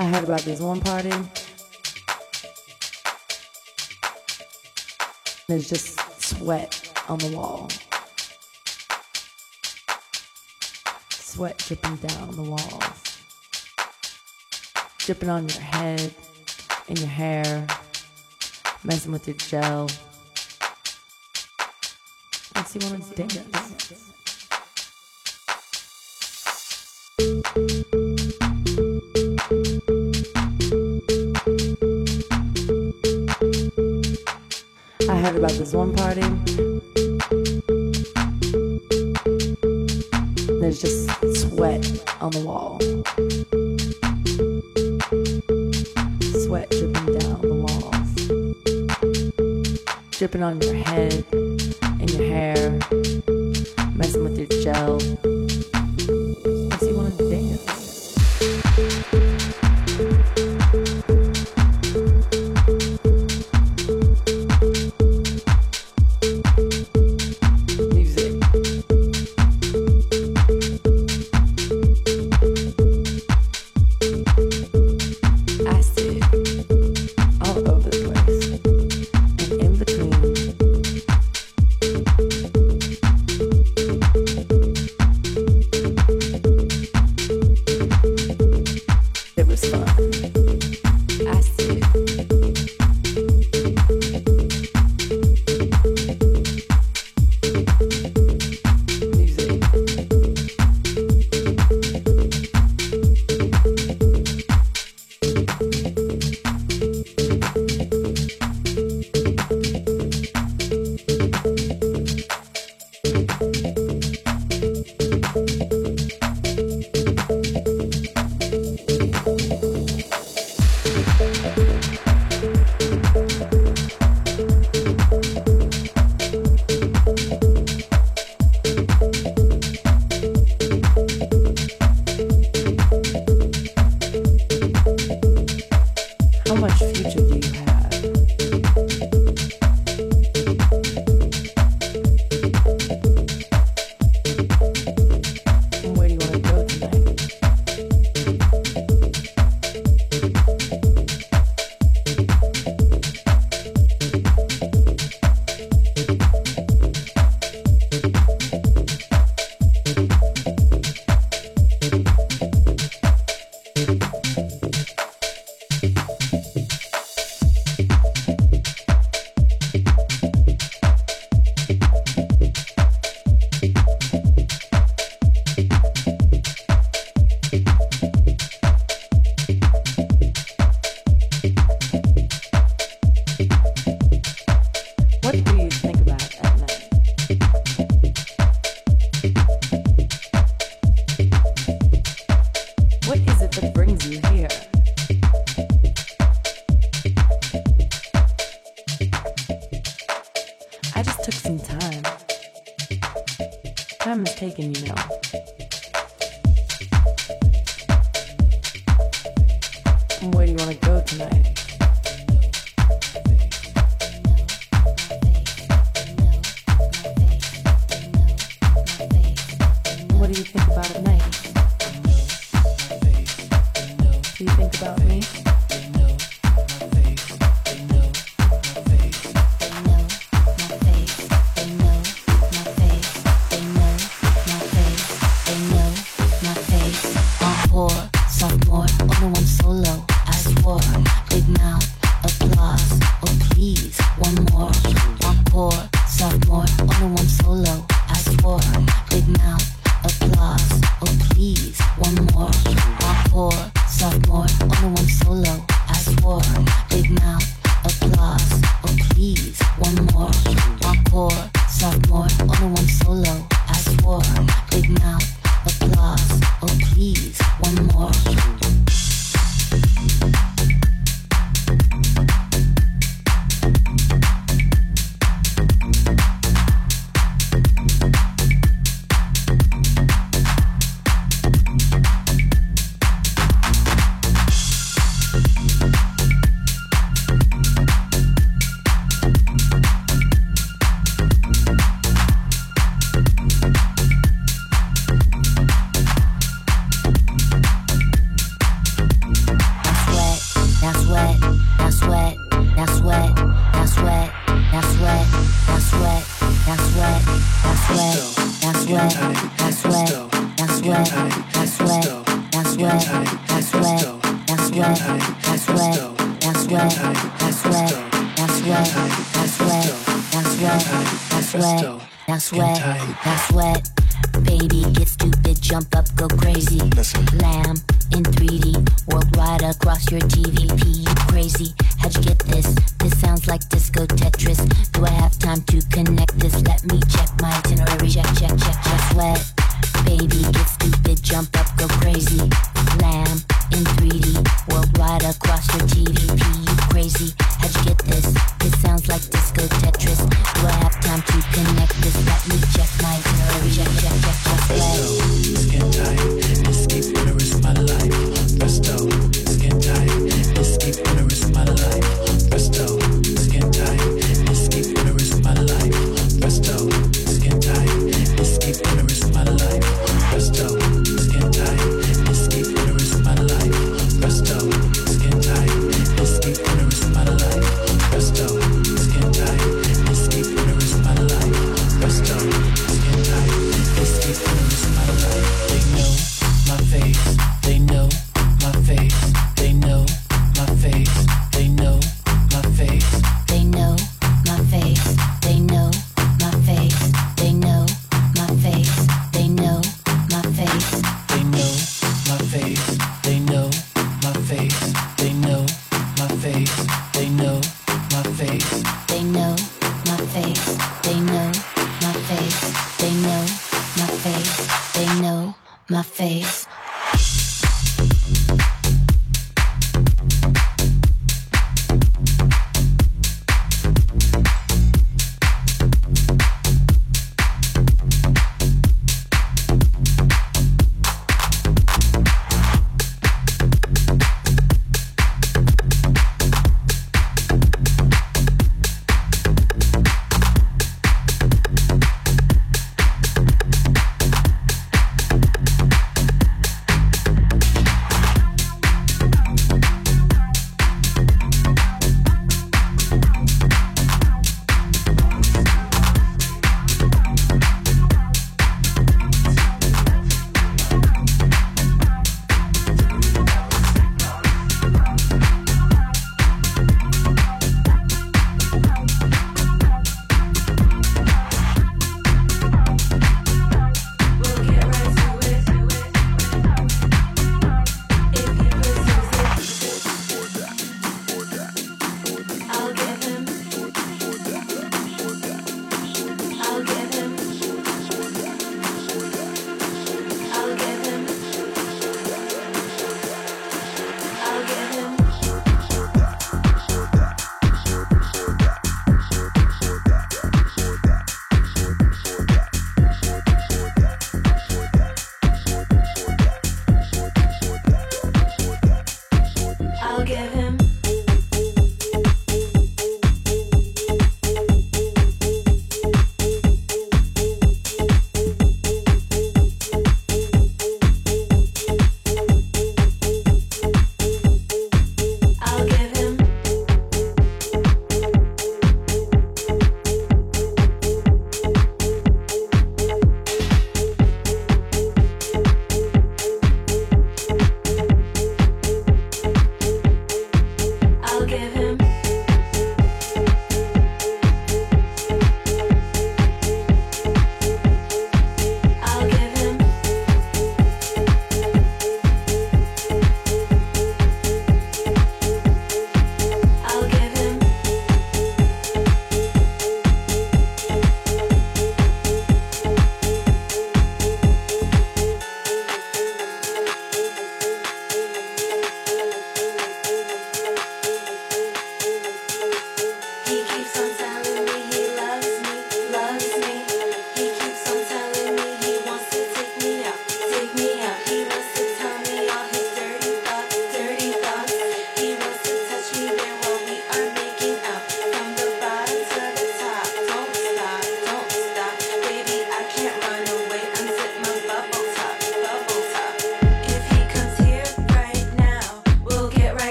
I heard about this one party. There's just sweat on the wall. Sweat dripping down the walls. Dripping on your head, in your hair, messing with your gel. Makes you want to dance. About this one party. There's just sweat on the wall. Sweat dripping down the walls. Dripping on your head, and your hair, messing with your gel.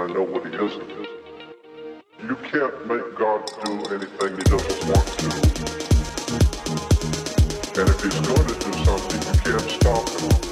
I know what he isn't. You can't make God do anything he doesn't want to. And if he's going to do something, you can't stop him.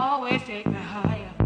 always take the higher.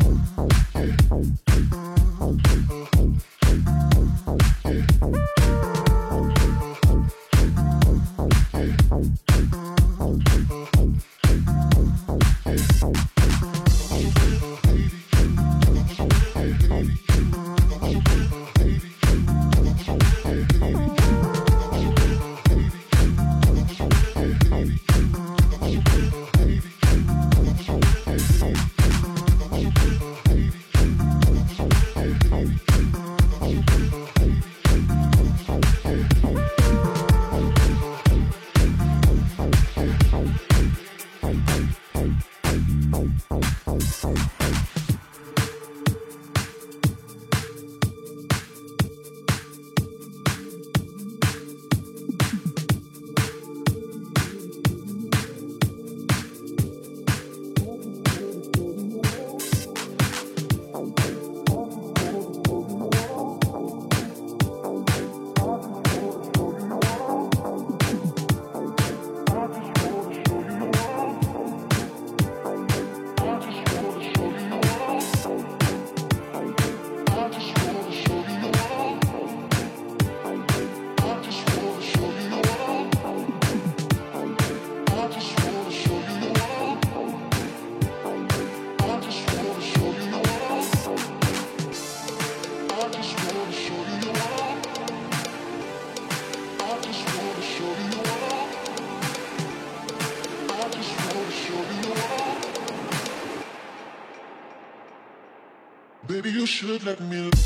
should let me.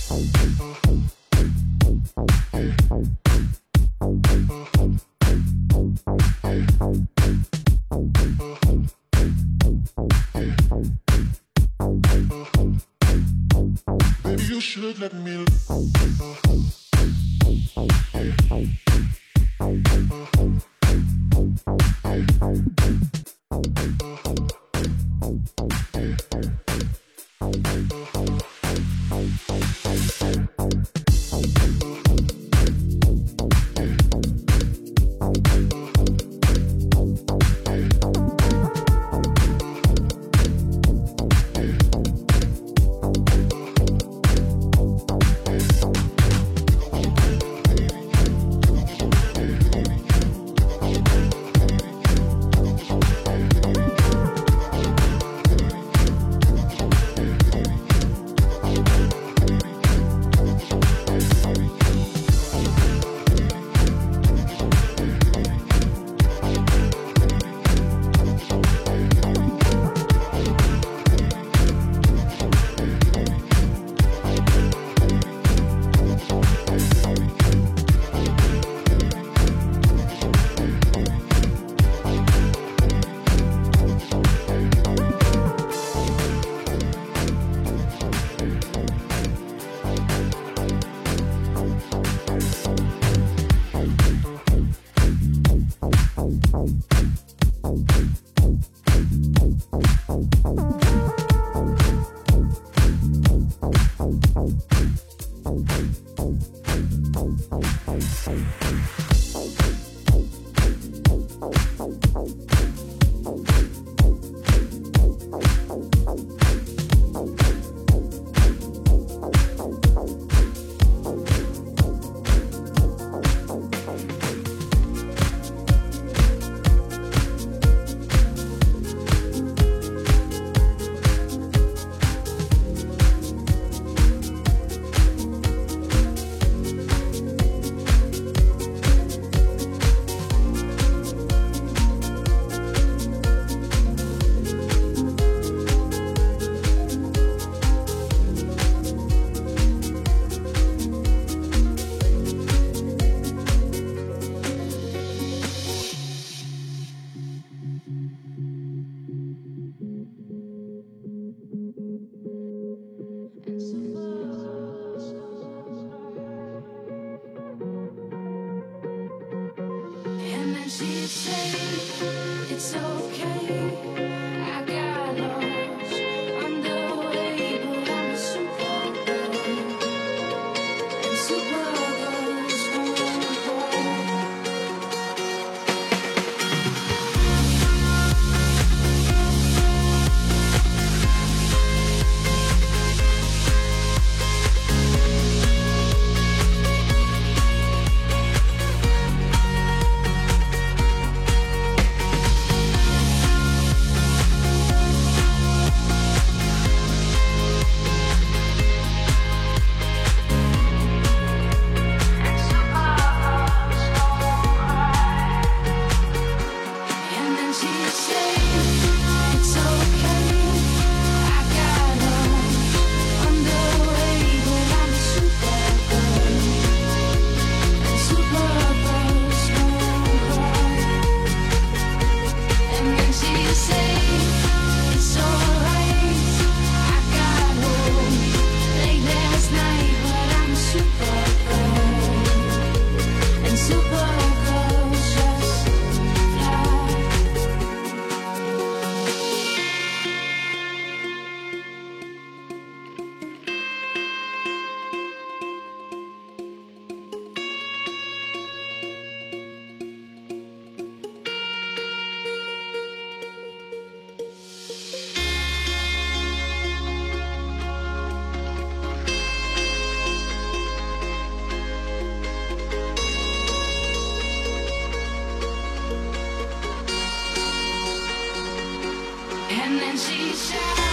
And she shines.